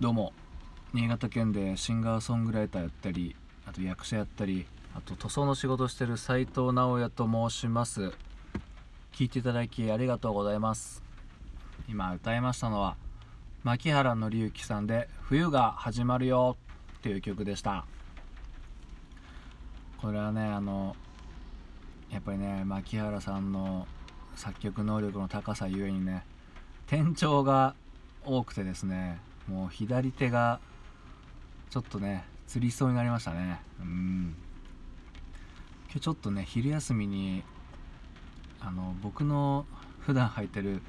どうも。新潟県でシンガーソングライターやったりあと役者やったりあと塗装の仕事してる斉藤直也と申します。聞いていただきありがとうございます。今歌いましたのは牧原紀之さんで「冬が始まるよ」っていう曲でした。これはねあのやっぱりね牧原さんの作曲能力の高さゆえにね転調が多くてですねもう左手がちょっとねつりそうになりましたね。うん。今日ちょっとね昼休みにあの僕の普段履いてる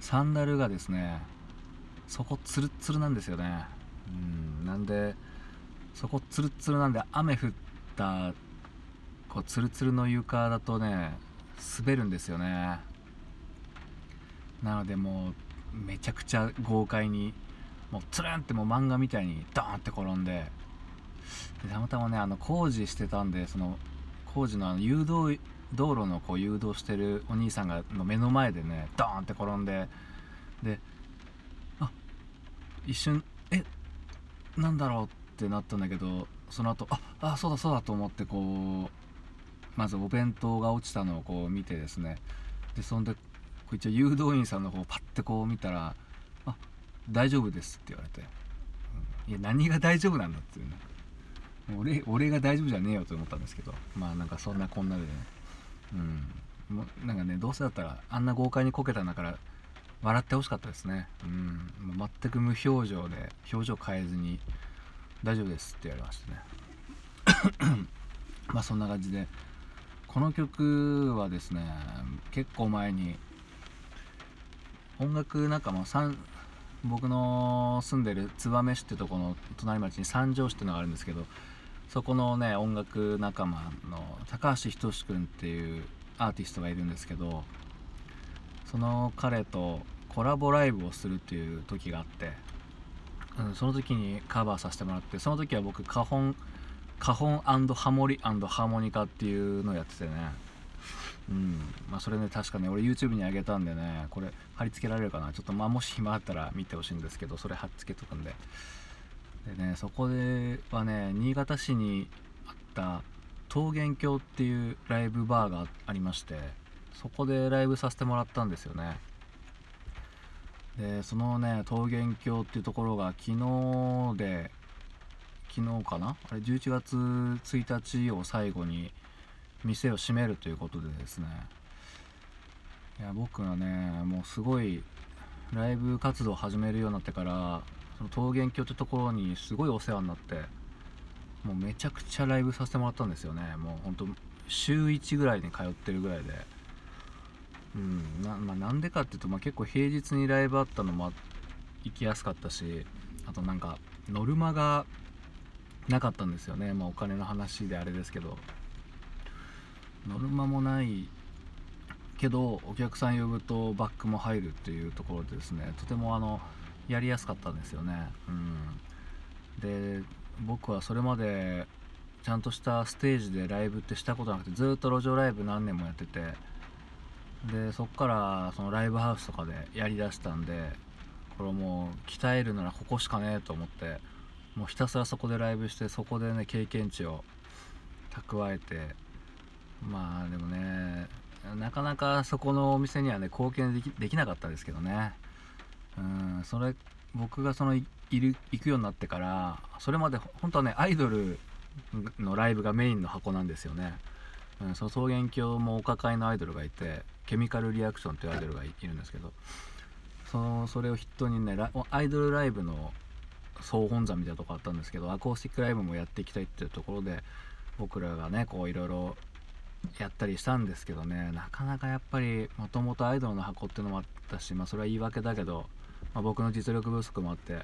サンダルがですねそこツルッツルなんですよね。うん。なんでそこツルッツルなんで雨降ったこうツルツルの床だとね滑るんですよね。なのでもうめちゃくちゃ豪快にもうつるんってもう漫画みたいにドーンって転んででたまたまねあの工事してたんでその工事のあの誘導道路のこう誘導してるお兄さんがの目の前でねドーンって転んでであ一瞬えなんだろうってなったんだけどその後ああそうだそうだと思ってこうまずお弁当が落ちたのをこう見てですね。でそんでこう一応誘導員さんの方をパッてこう見たら「大丈夫です」って言われて「、いや何が大丈夫なんだ」っていうね。俺俺が大丈夫じゃねえよと思ったんですけど。まあなんかそんなこんなでね。うん。もなんかねどうせだったらあんな豪快にこけたんだから笑ってほしかったですね。うん。全く無表情で表情変えずに「大丈夫です」って言われましたね。まあそんな感じでこの曲はですね結構前に音楽仲間さん僕の住んでる燕市ってとこの隣町に三条市っていうのがあるんですけどそこのね音楽仲間の高橋仁志君っていうアーティストがいるんですけどその彼とコラボライブをするっていう時があって、うん、その時にカバーさせてもらってその時は僕花本花本ハモリハーモニカっていうのをやっててね。うん。まあそれね確かね俺 YouTube に上げたんでねこれ貼り付けられるかな。ちょっとまあもし暇あったら見てほしいんですけどそれ貼っつけとくんで。でねそこではね新潟市にあった桃源郷っていうライブバーがありましてそこでライブさせてもらったんですよね。でそのね桃源郷っていうところが昨日で昨日かな？あれ11月1日を最後に店を閉めるということでですね。いや僕はねもうすごいライブ活動を始めるようになってからその桃源郷ってところにすごいお世話になってもうめちゃくちゃライブさせてもらったんですよね。もうほんと週1ぐらいに通ってるぐらいで。うんな,、まあ、なんでかっていうと、まあ、結構平日にライブあったのも行きやすかったしあとなんかノルマがなかったんですよね、まあ、お金の話であれですけど。ノルマもないけどお客さん呼ぶとバックも入るっていうところでですねとてもあのやりやすかったんですよね、うん、で僕はそれまでちゃんとしたステージでライブってしたことなくてずっと路上ライブ何年もやっててでそっからそのライブハウスとかでやりだしたんでこれもう鍛えるならここしかねえと思ってもうひたすらそこでライブしてそこでね経験値を蓄えてまあでもねなかなかそこのお店にはね貢献できできなかったですけどね。うんそれ僕がそのいる行くようになってからそれまで本当はねアイドルのライブがメインの箱なんですよね、うん、その草原郷もお抱えのアイドルがいてケミカルリアクションというアイドルがいるんですけどそのそれを筆頭にねアイドルライブの総本山みたいなとこあったんですけどアコースティックライブもやっていきたいっていうところで僕らがねこういろいろやったりしたんですけどね。なかなかやっぱりもともとアイドルの箱っていうのもあったしまあそれは言い訳だけど、まあ、僕の実力不足もあって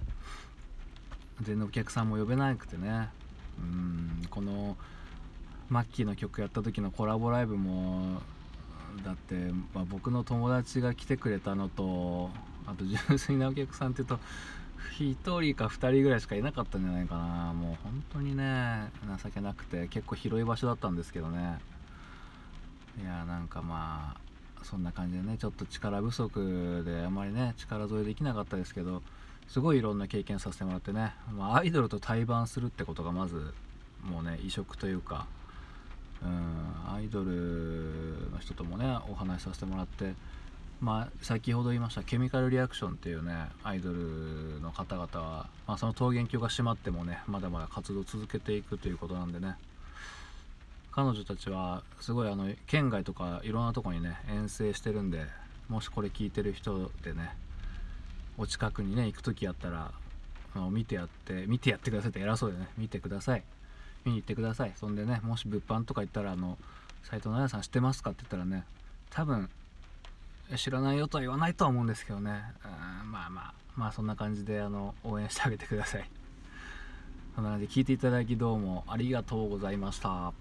全然お客さんも呼べなくてね。うんこのマッキーの曲やった時のコラボライブもだって、まあ、僕の友達が来てくれたのとあと純粋なお客さんっていうと1人か2人ぐらいしかいなかったんじゃないかな。もう本当にね情けなくて結構広い場所だったんですけどね。いやなんかまあそんな感じでねちょっと力不足であまりね力添えできなかったですけどすごいいろんな経験させてもらってね、まあ、アイドルと対バンするってことがまずもうね異色というかうんアイドルの人ともねお話しさせてもらってまあ先ほど言いましたケミカルリアクションっていうねアイドルの方々は、まあ、その桃源郷が閉まってもねまだまだ活動を続けていくということなんでね彼女たちはすごいあの県外とかいろんなとこにね遠征してるんでもしこれ聞いてる人でねお近くにね行く時やったらあの見てやって見てやってくださいって偉そうでね見てください。見に行ってください。そんでねもし物販とか行ったらあの斎藤奈々さん知ってますかって言ったらね多分知らないよとは言わないとは思うんですけどね。うんまあまあまあそんな感じであの応援してあげてください。そんな感じで聞いていただきどうもありがとうございました。